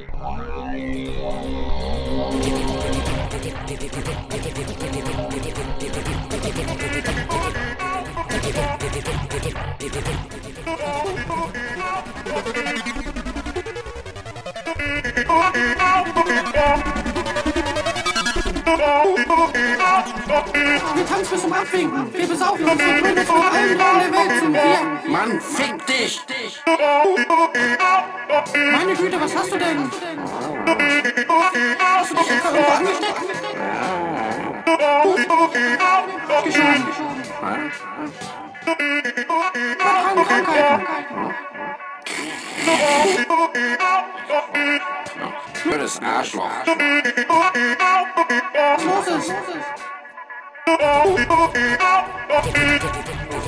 Wir tanzen bis zum Abwinken. Wir besaufen uns und bringen uns von allen Raum der Welt. Mann, fick dich! Meine Güte, was hast du denn? Hast du dich etwa irgendwo angesteckt? Geschehen. Keine Krankheiten. Blödes Arschloch. Was los ist?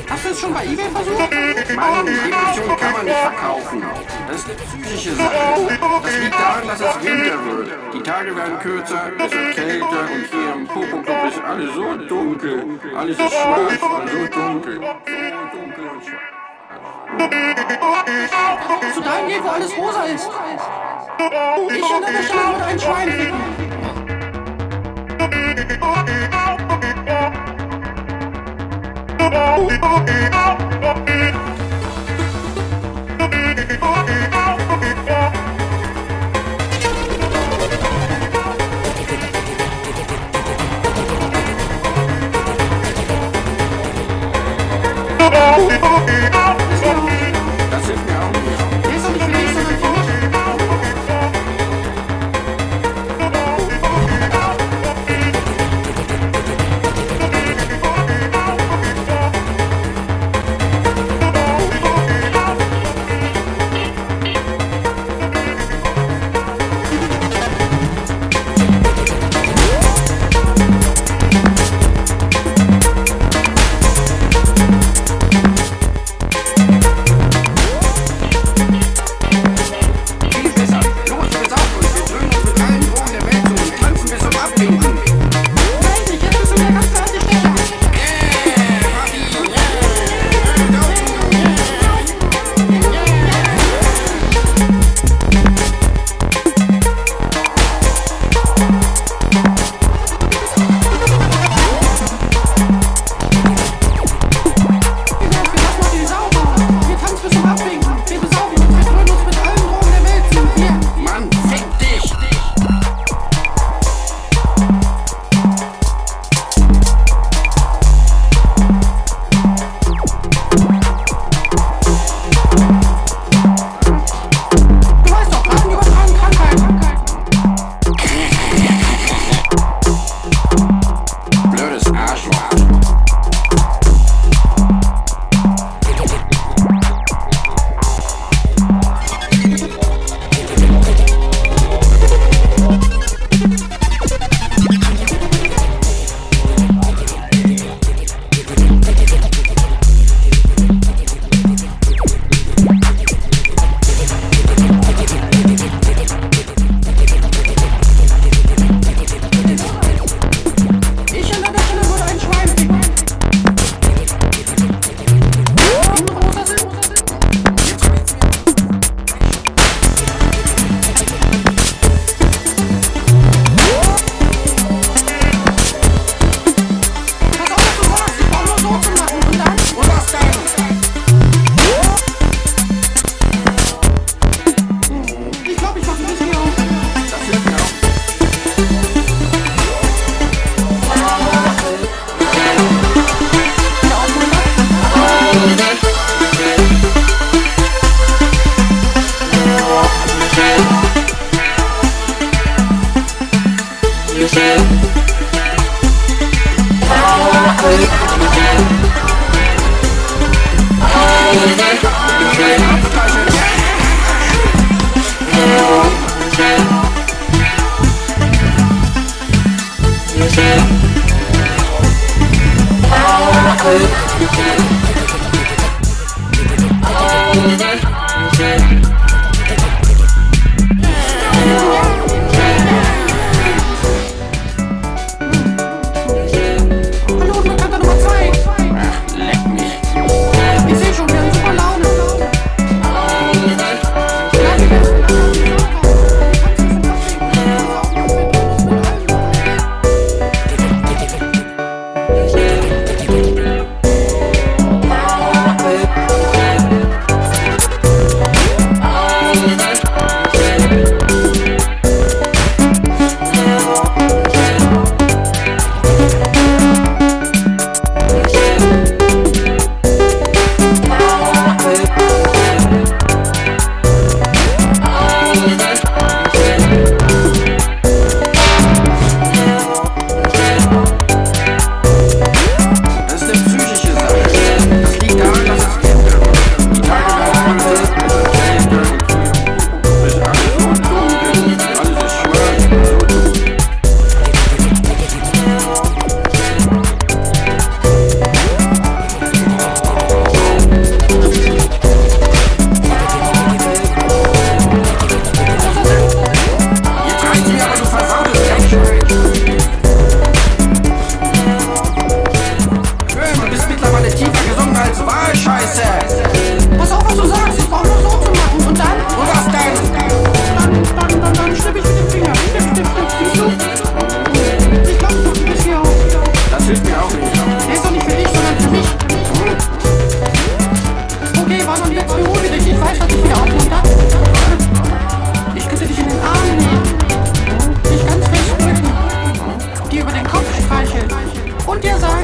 Hast du es schon bei eBay versucht? Mann, Depression kann man nicht verkaufen. Das ist eine psychische Sache. Das liegt daran, dass es Winter wird. Die Tage werden kürzer, es wird kälter und hier im Popo-Club ist alles so dunkel. Alles ist schwarz und so dunkel. So dunkel und schwarz. Zu dahin geht, wo alles rosa ist. Ich an deiner Stelle würde ein Schwein ficken. Das Thank you.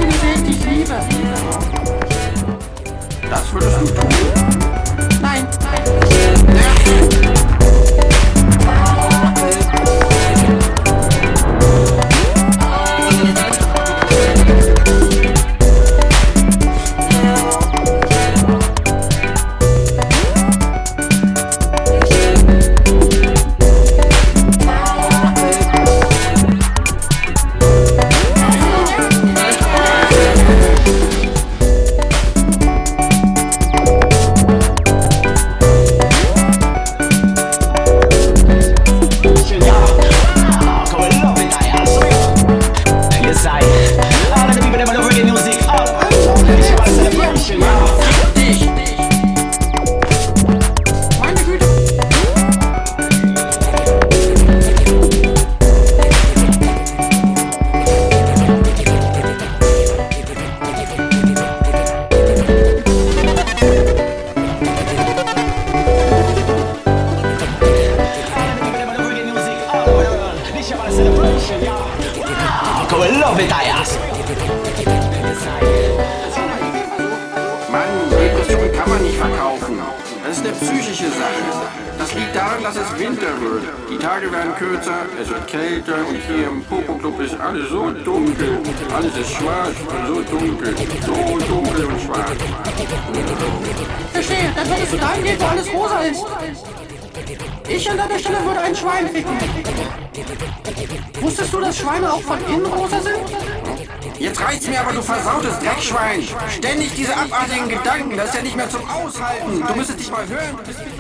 den Weg, den ich. Das würdest du tun? Das ist eine psychische Sache. Das liegt daran, dass es Winter wird. Die Tage werden kürzer, es wird kälter und hier im Popo-Club ist alles so dunkel. Alles ist schwarz und so dunkel. So dunkel und schwarz. Verstehe, dann würdest du dahin gehen, wo alles rosa ist. Ich an deiner Stelle würde ein Schwein ficken. Wusstest du, dass Schweine auch von innen rosa sind? Jetzt reicht's mir aber, du versautes Dreckschwein. Ständig diese abartigen Gedanken, das ist ja nicht mehr zum Aushalten. Du müsstest dich mal hören.